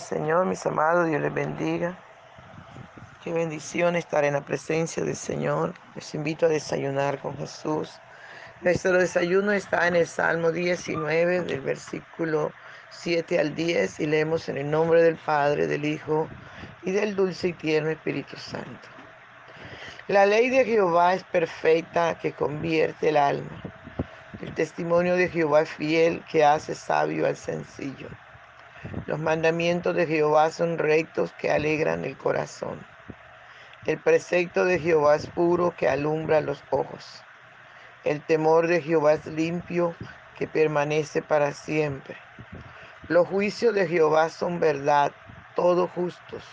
Señor, mis amados, Dios les bendiga. Qué bendición estar en la presencia del Señor. Les invito a desayunar con Jesús. Nuestro desayuno está en el Salmo 19, del versículo 7 al 10, y leemos en el nombre del Padre, del Hijo y del dulce y tierno Espíritu Santo. La ley de Jehová es perfecta que convierte el alma. El testimonio de Jehová es fiel que hace sabio al sencillo. Los mandamientos de Jehová son rectos que alegran el corazón. El precepto de Jehová es puro que alumbra los ojos. El temor de Jehová es limpio que permanece para siempre. Los juicios de Jehová son verdad, todos justos.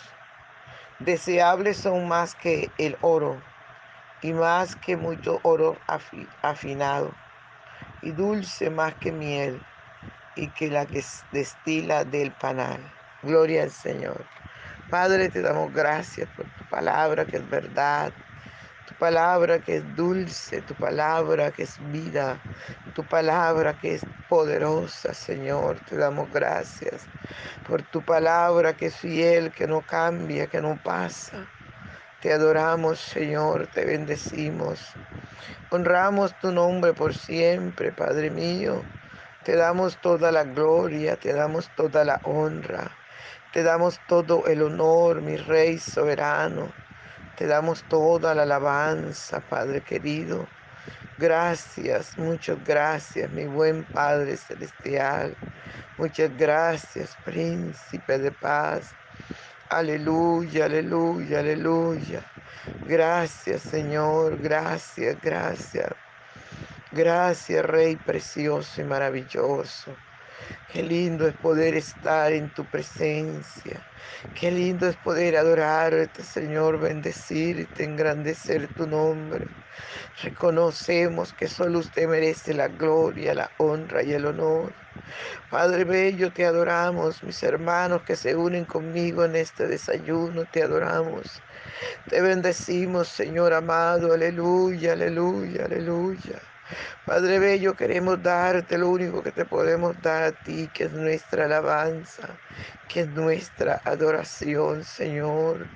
Deseables son más que el oro y más que mucho oro afinado y dulce más que miel y que la que destila del panal. Gloria al Señor. Padre, te damos gracias por tu palabra que es verdad, tu palabra que es dulce, tu palabra que es vida, tu palabra que es poderosa, Señor. Te damos gracias por tu palabra que es fiel, que no cambia, que no pasa. Te adoramos, Señor, te bendecimos. Honramos tu nombre por siempre, Padre mío. Te damos toda la gloria, te damos toda la honra, te damos todo el honor, mi Rey soberano. Te damos toda la alabanza, Padre querido. Gracias, muchas gracias, mi buen Padre celestial. Muchas gracias, Príncipe de paz. Aleluya, aleluya, aleluya. Gracias, Señor, gracias, gracias. Gracias, Rey precioso y maravilloso. Qué lindo es poder estar en tu presencia. Qué lindo es poder adorarte, Señor, bendecirte, engrandecer tu nombre. Reconocemos que solo usted merece la gloria, la honra y el honor. Padre Bello, te adoramos. Mis hermanos que se unen conmigo en este desayuno, te adoramos. Te bendecimos, Señor amado. Aleluya, aleluya, aleluya. Padre Bello, queremos darte lo único que te podemos dar a ti, que es nuestra alabanza, que es nuestra adoración, Señor.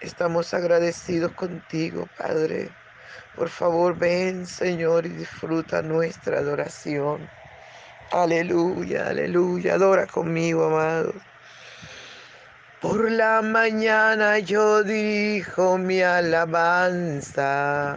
Estamos agradecidos contigo, Padre. Por favor, ven, Señor, y disfruta nuestra adoración. Aleluya, aleluya. Adora conmigo, amado. Por la mañana yo dijo mi alabanza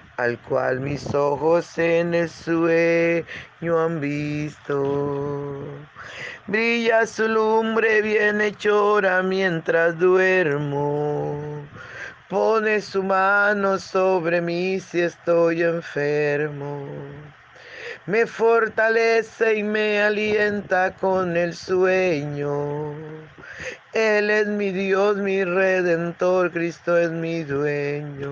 al cual mis ojos en el sueño han visto. Brilla su lumbre bienhechora mientras duermo. Pone su mano sobre mí si estoy enfermo. Me fortalece y me alienta con el sueño. Él es mi Dios, mi redentor, Cristo es mi dueño.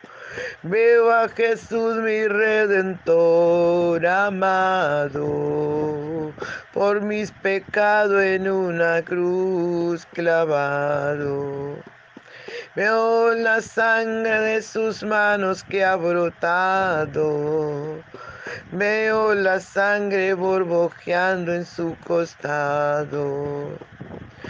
Veo a Jesús mi redentor amado, por mis pecados en una cruz clavado. Veo la sangre de sus manos que ha brotado. Veo la sangre borbojeando en su costado.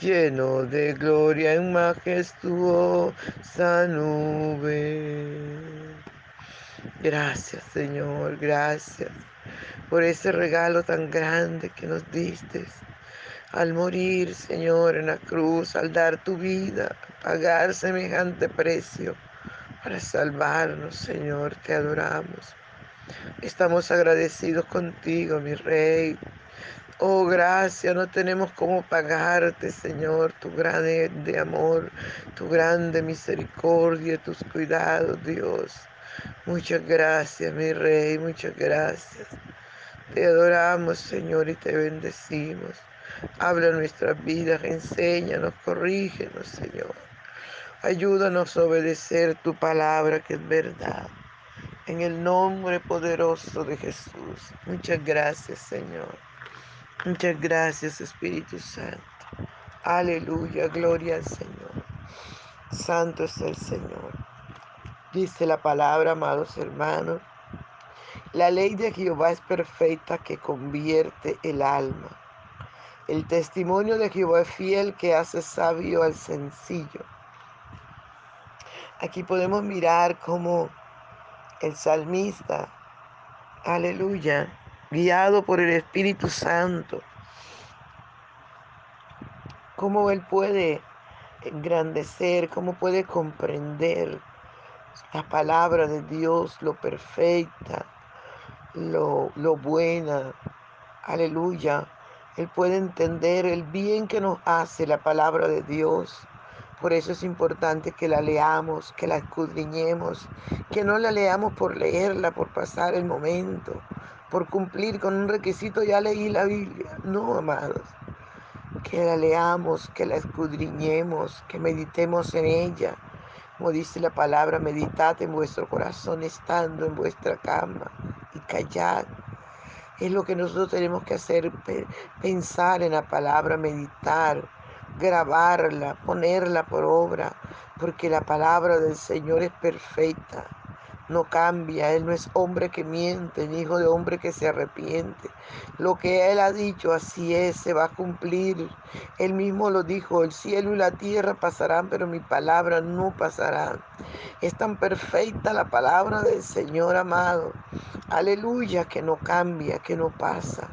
lleno de gloria en majestuosa nube. Gracias Señor, gracias por ese regalo tan grande que nos diste. Al morir, Señor, en la cruz, al dar tu vida, pagar semejante precio para salvarnos, Señor, te adoramos. Estamos agradecidos contigo, mi Rey. Oh, gracias, no tenemos cómo pagarte, Señor, tu grande amor, tu grande misericordia, tus cuidados, Dios. Muchas gracias, mi Rey, muchas gracias. Te adoramos, Señor, y te bendecimos. Habla nuestras vidas, enséñanos, corrígenos, Señor. Ayúdanos a obedecer tu palabra que es verdad. En el nombre poderoso de Jesús. Muchas gracias, Señor. Muchas gracias, Espíritu Santo. Aleluya, gloria al Señor. Santo es el Señor. Dice la palabra, amados hermanos, la ley de Jehová es perfecta que convierte el alma. El testimonio de Jehová es fiel que hace sabio al sencillo. Aquí podemos mirar cómo el salmista, aleluya, guiado por el Espíritu Santo, cómo él puede engrandecer, cómo puede comprender la palabra de Dios, lo perfecta, lo, lo buena, aleluya. Él puede entender el bien que nos hace la palabra de Dios. Por eso es importante que la leamos, que la escudriñemos, que no la leamos por leerla, por pasar el momento, por cumplir con un requisito, ya leí la Biblia. No, amados. Que la leamos, que la escudriñemos, que meditemos en ella. Como dice la palabra, meditad en vuestro corazón estando en vuestra cama y callad es lo que nosotros tenemos que hacer, pensar en la palabra, meditar, grabarla, ponerla por obra, porque la palabra del Señor es perfecta, no cambia, Él no es hombre que miente, ni hijo de hombre que se arrepiente. Lo que Él ha dicho, así es, se va a cumplir. Él mismo lo dijo, el cielo y la tierra pasarán, pero mi palabra no pasará. Es tan perfecta la palabra del Señor amado. Aleluya, que no cambia, que no pasa,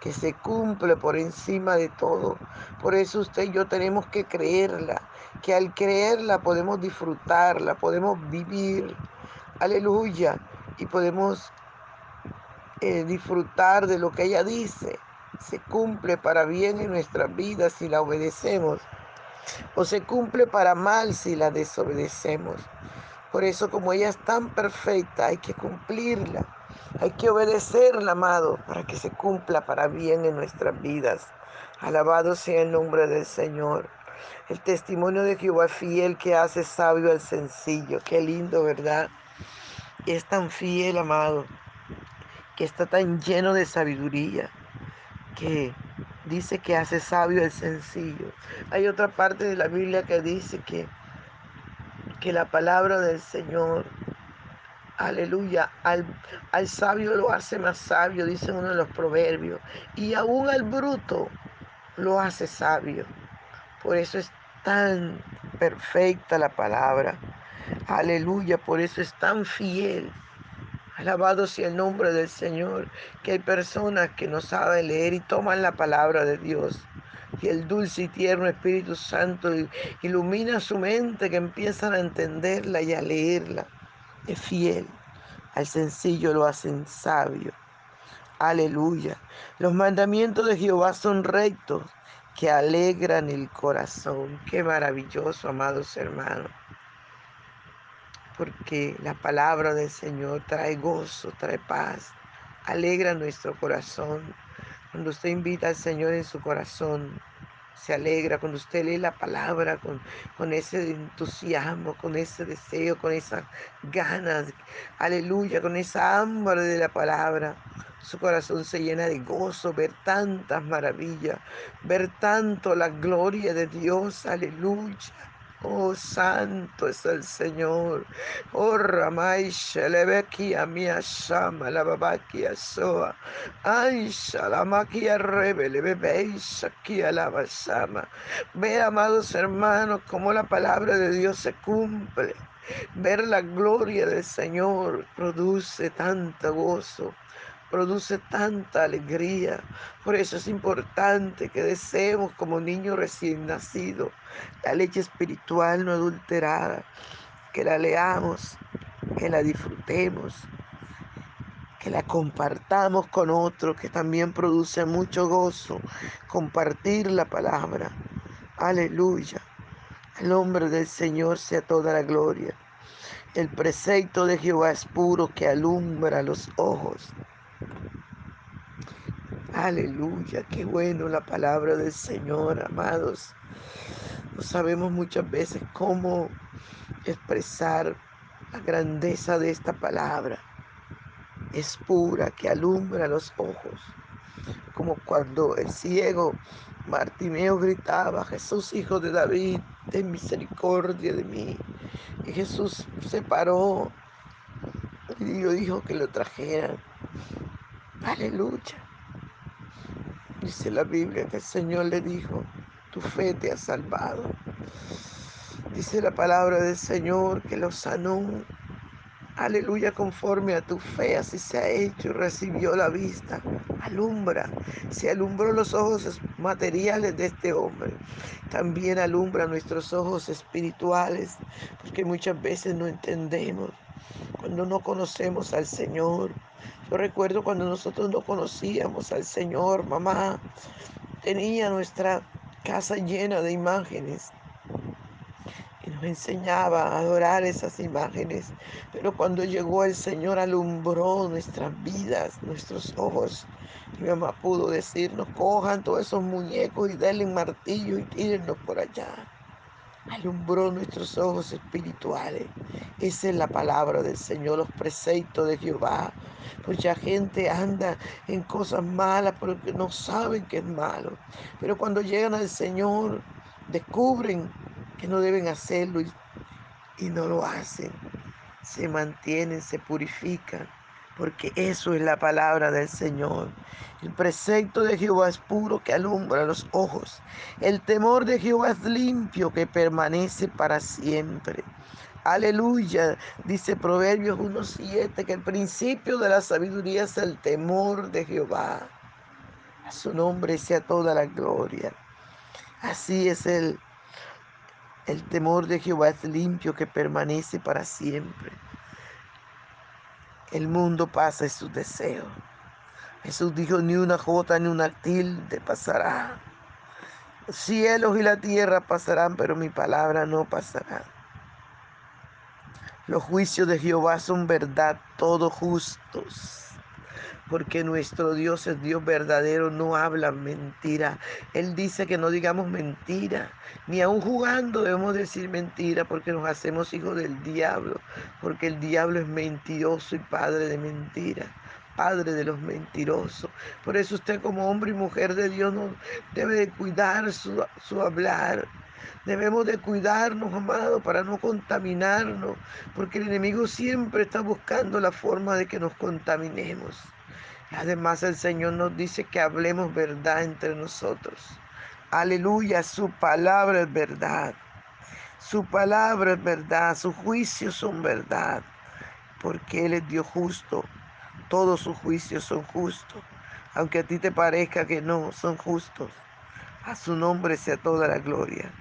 que se cumple por encima de todo. Por eso usted y yo tenemos que creerla, que al creerla podemos disfrutarla, podemos vivir. Aleluya. Y podemos eh, disfrutar de lo que ella dice. Se cumple para bien en nuestras vidas si la obedecemos. O se cumple para mal si la desobedecemos. Por eso como ella es tan perfecta, hay que cumplirla. Hay que obedecerla, amado, para que se cumpla para bien en nuestras vidas. Alabado sea el nombre del Señor. El testimonio de Jehová fiel que hace sabio al sencillo. Qué lindo, ¿verdad? Es tan fiel, amado, que está tan lleno de sabiduría, que dice que hace sabio al sencillo. Hay otra parte de la Biblia que dice que, que la palabra del Señor Aleluya. Al, al, sabio lo hace más sabio, dice uno de los proverbios. Y aún al bruto lo hace sabio. Por eso es tan perfecta la palabra. Aleluya. Por eso es tan fiel. Alabado sea el nombre del Señor, que hay personas que no saben leer y toman la palabra de Dios. Y el dulce y tierno Espíritu Santo ilumina su mente, que empiezan a entenderla y a leerla. Es fiel, al sencillo lo hacen sabio. Aleluya. Los mandamientos de Jehová son rectos, que alegran el corazón. Qué maravilloso, amados hermanos porque la palabra del Señor trae gozo, trae paz, alegra nuestro corazón. Cuando usted invita al Señor en su corazón, se alegra cuando usted lee la palabra con, con ese entusiasmo, con ese deseo, con esas ganas, aleluya, con esa hambre de la palabra. Su corazón se llena de gozo, ver tantas maravillas, ver tanto la gloria de Dios, aleluya. Oh, santo es el Señor. Oh, Ramay Shelebekia Mia Shama, la Babakia Soa. Ay, Shalamakia Rebele, Bebe Shakia la Basama. Ve, amados hermanos, cómo la palabra de Dios se cumple. Ver la gloria del Señor produce tanto gozo produce tanta alegría. Por eso es importante que deseemos como niño recién nacido la leche espiritual no adulterada, que la leamos, que la disfrutemos, que la compartamos con otros, que también produce mucho gozo compartir la palabra. Aleluya. El nombre del Señor sea toda la gloria. El precepto de Jehová es puro que alumbra los ojos. Aleluya, qué bueno la palabra del Señor, amados. No sabemos muchas veces cómo expresar la grandeza de esta palabra. Es pura, que alumbra los ojos. Como cuando el ciego Martimeo gritaba, Jesús, hijo de David, ten misericordia de mí. Y Jesús se paró y dijo que lo trajeran. Aleluya. Dice la Biblia que el Señor le dijo, tu fe te ha salvado. Dice la palabra del Señor que lo sanó. Aleluya, conforme a tu fe, así se ha hecho recibió la vista. Alumbra, se alumbró los ojos materiales de este hombre. También alumbra nuestros ojos espirituales, porque muchas veces no entendemos. Cuando no conocemos al Señor, yo recuerdo cuando nosotros no conocíamos al Señor, mamá tenía nuestra casa llena de imágenes y nos enseñaba a adorar esas imágenes. Pero cuando llegó el Señor alumbró nuestras vidas, nuestros ojos. Mi mamá pudo decirnos, cojan todos esos muñecos y denle martillo y tírenlos por allá alumbró nuestros ojos espirituales. Esa es la palabra del Señor, los preceptos de Jehová. Mucha gente anda en cosas malas porque no saben que es malo. Pero cuando llegan al Señor, descubren que no deben hacerlo y, y no lo hacen. Se mantienen, se purifican porque eso es la palabra del Señor. El precepto de Jehová es puro que alumbra los ojos. El temor de Jehová es limpio que permanece para siempre. Aleluya, dice Proverbios 1.7, que el principio de la sabiduría es el temor de Jehová. A su nombre sea toda la gloria. Así es el, el temor de Jehová es limpio que permanece para siempre. El mundo pasa y sus deseos. Jesús dijo, ni una jota ni una tilde pasará. Los cielos y la tierra pasarán, pero mi palabra no pasará. Los juicios de Jehová son verdad, todos justos porque nuestro Dios es Dios verdadero, no habla mentira. Él dice que no digamos mentira, ni aun jugando debemos decir mentira, porque nos hacemos hijos del diablo, porque el diablo es mentiroso y padre de mentira. Padre de los mentirosos. Por eso usted como hombre y mujer de Dios debe de cuidar su, su hablar, Debemos de cuidarnos, amado, para no contaminarnos, porque el enemigo siempre está buscando la forma de que nos contaminemos. Además el Señor nos dice que hablemos verdad entre nosotros. Aleluya, su palabra es verdad. Su palabra es verdad, sus juicios son verdad. porque Él es Dios justo. Todos sus juicios son justos. Aunque a ti te parezca que no, son justos. A su nombre sea toda la gloria.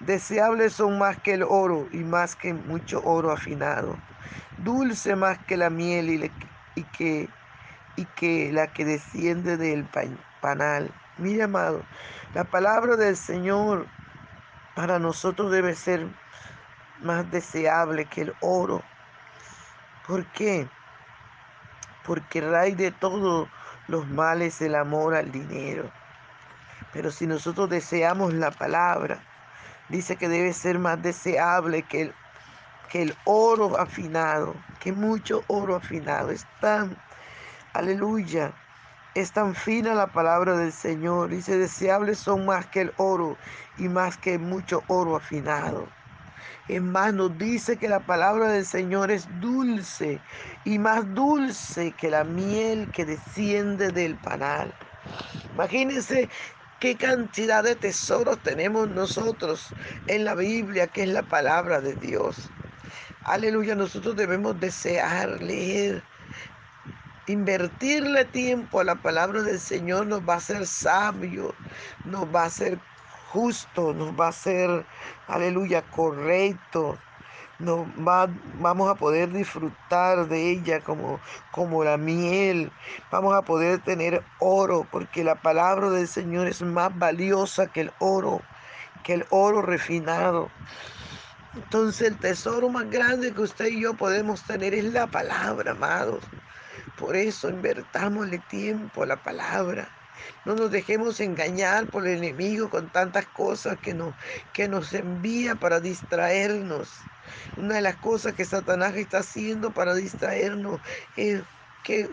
Deseables son más que el oro y más que mucho oro afinado. Dulce más que la miel y, y que, y que la que desciende del panal. Mira, amado, la palabra del Señor para nosotros debe ser más deseable que el oro. ¿Por qué? Porque raíz de todos los males el amor al dinero. Pero si nosotros deseamos la palabra, dice que debe ser más deseable que el, que el oro afinado, que mucho oro afinado. Es tan, aleluya, es tan fina la palabra del Señor. Dice, deseables son más que el oro y más que mucho oro afinado. Nos dice que la palabra del Señor es dulce y más dulce que la miel que desciende del panal. Imagínense qué cantidad de tesoros tenemos nosotros en la Biblia, que es la palabra de Dios. Aleluya, nosotros debemos desear leer, invertirle tiempo a la palabra del Señor nos va a hacer sabio, nos va a hacer justo, nos va a hacer, aleluya, correcto. Nos va, vamos a poder disfrutar de ella como, como la miel. Vamos a poder tener oro, porque la palabra del Señor es más valiosa que el oro, que el oro refinado. Entonces el tesoro más grande que usted y yo podemos tener es la palabra, amados. Por eso invertámosle tiempo a la palabra. No nos dejemos engañar por el enemigo con tantas cosas que nos, que nos envía para distraernos. Una de las cosas que Satanás está haciendo para distraernos es que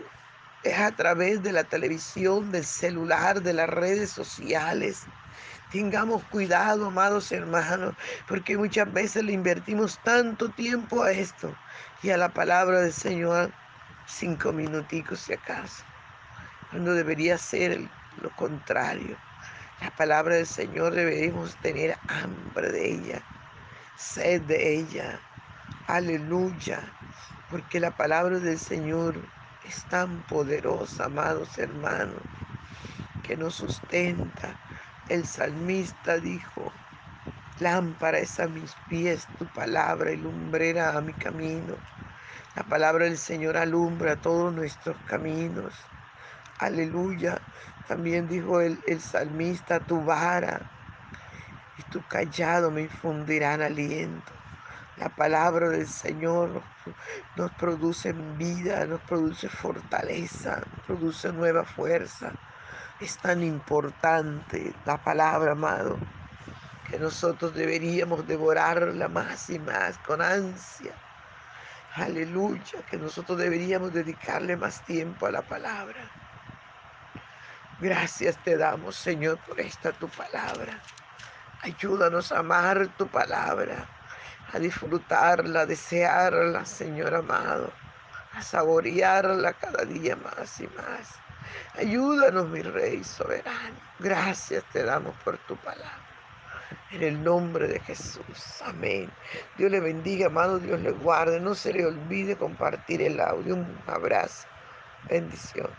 es a través de la televisión, del celular, de las redes sociales. Tengamos cuidado, amados hermanos, porque muchas veces le invertimos tanto tiempo a esto y a la palabra del Señor, cinco minuticos si acaso, cuando debería ser lo contrario. La palabra del Señor debemos tener hambre de ella, sed de ella. Aleluya, porque la palabra del Señor es tan poderosa, amados hermanos, que nos sustenta, el salmista dijo, lámpara es a mis pies tu palabra y lumbrera a mi camino. La palabra del Señor alumbra todos nuestros caminos. Aleluya. También dijo el, el salmista, tu vara y tu callado me infundirán aliento. La palabra del Señor nos, produce vida, nos produce fortaleza, nos produce nueva fuerza. Es tan importante la palabra, amado, que nosotros deberíamos devorarla más y más con ansia. Aleluya, que nosotros deberíamos dedicarle más tiempo a la palabra. Gracias te damos, Señor, por esta tu palabra. Ayúdanos a amar tu palabra, a disfrutarla, a desearla, Señor amado, a saborearla cada día más y más. Ayúdanos, mi Rey soberano. Gracias te damos por tu palabra. En el nombre de Jesús. Amén. Dios le bendiga, amado. Dios le guarde. No se le olvide compartir el audio. Un abrazo. Bendición.